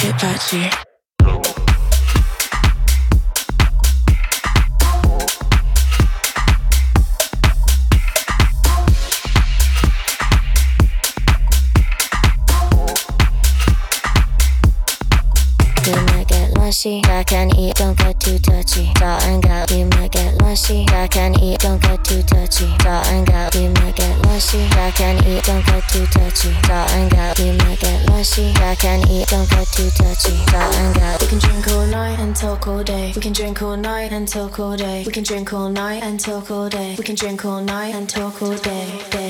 get touchy. I can eat, don't get too touchy. Dot and out, you might get lushy. I can eat, don't get too touchy. Dot and out, you might get lushy. I can eat, don't get too touchy. Dot and out, you might get lushy. I can eat, don't get too touchy. Dot and out. We can drink all night and talk all day. We can drink all night and talk all day. We can drink all night and talk all day. We can drink all night and talk all day. day.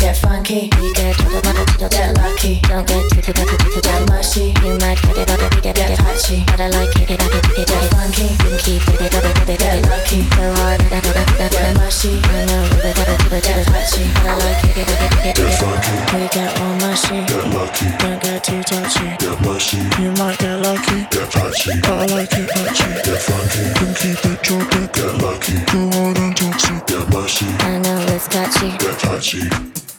get funky. We get trouble, but you don't get lucky. Don't get too tricky, too you get mushy. You might get it, get you get get patchy. But I like it, but you get funky. You keep it, but you get lucky. So hard, but you get mushy. I know, but you get patchy. But I like it, but you get funky. We get all mushy. Get lucky. Don't get too touchy. Get mushy. You might get lucky. Get patchy. But I like it, patchy. Get funky. You keep it, drop it. Get lucky. Go hard and toxic. Get mushy. I know it's catchy. Get catchy.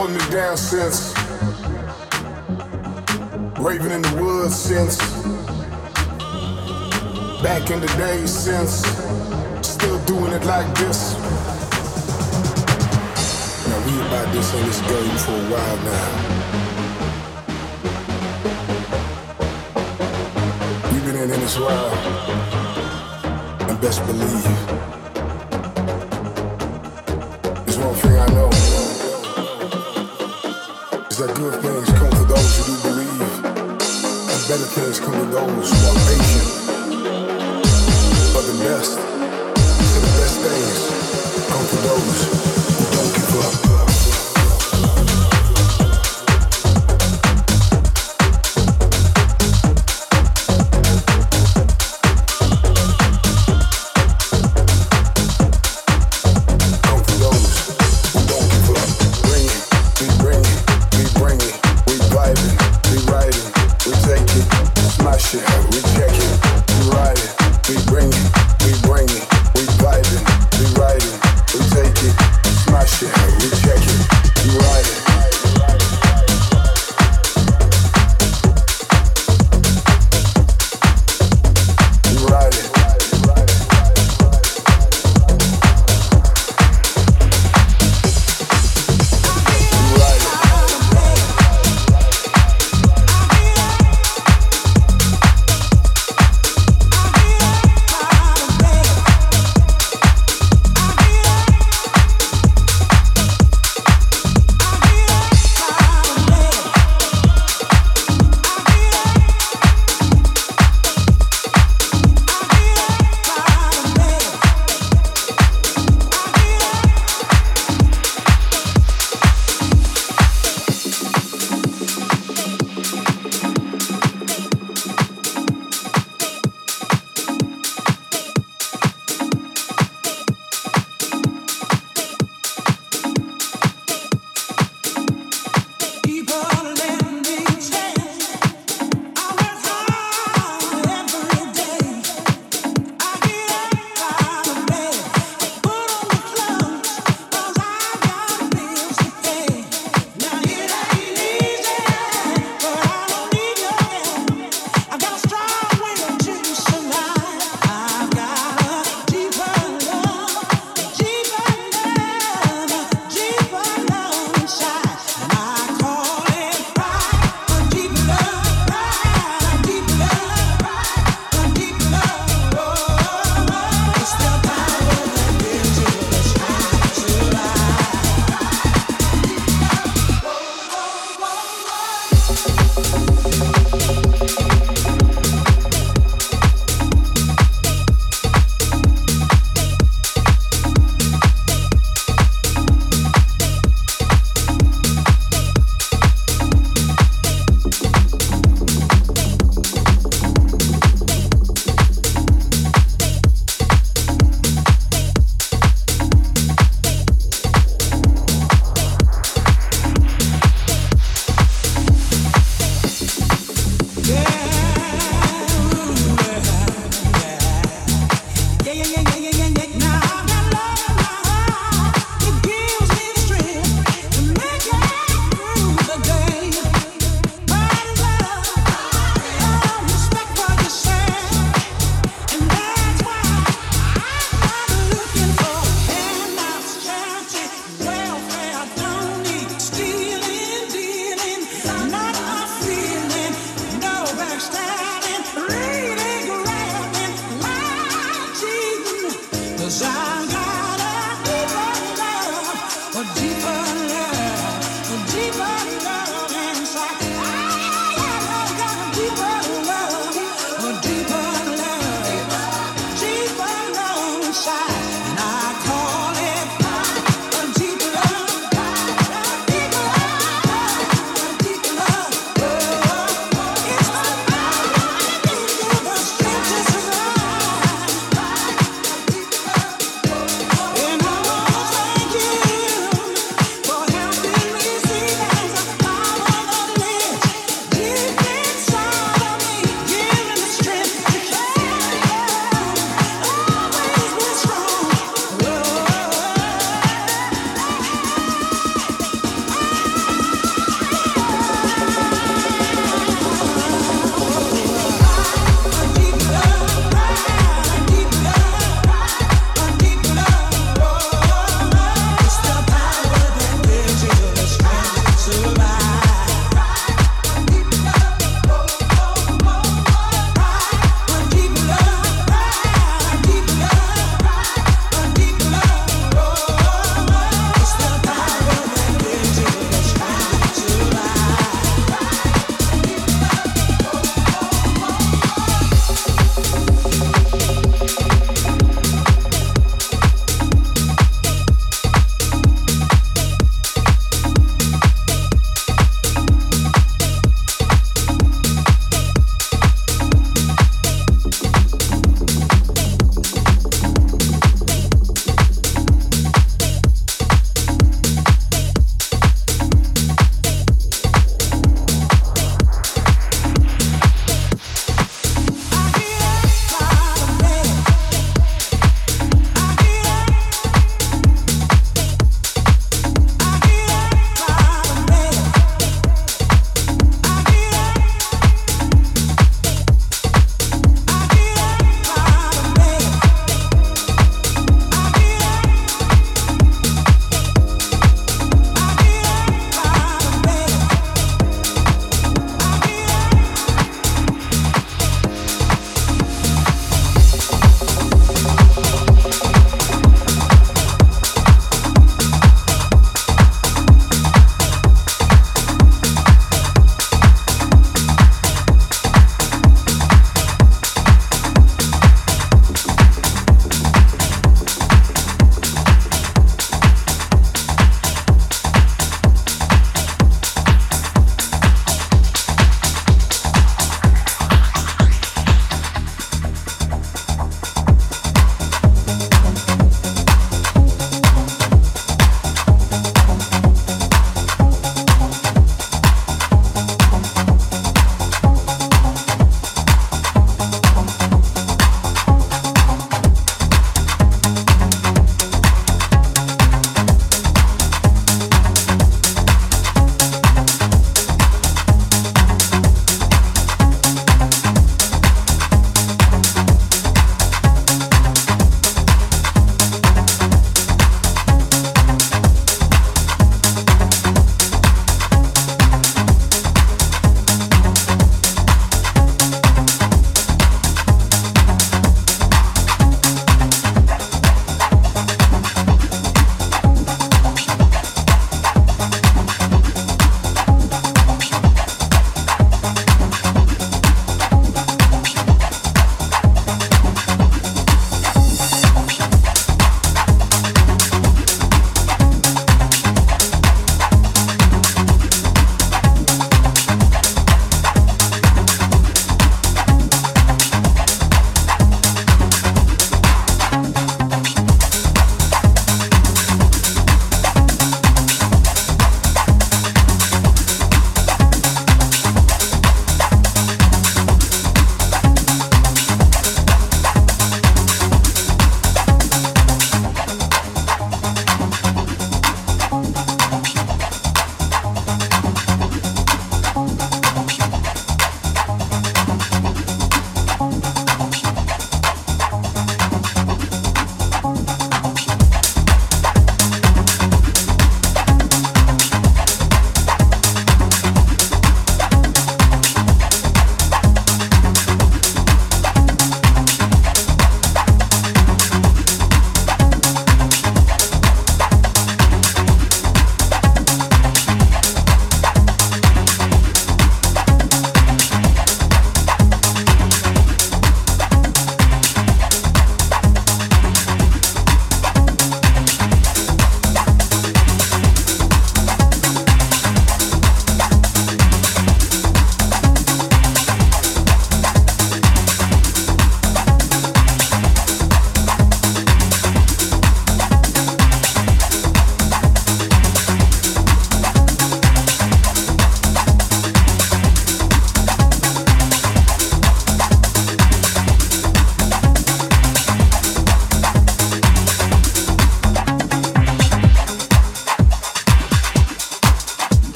holding it down since. Raving in the woods since. Back in the day since. Still doing it like this. Now we about this in this game for a while now. We've been in this while. And best believe. things come and go, it's one patient. But the best.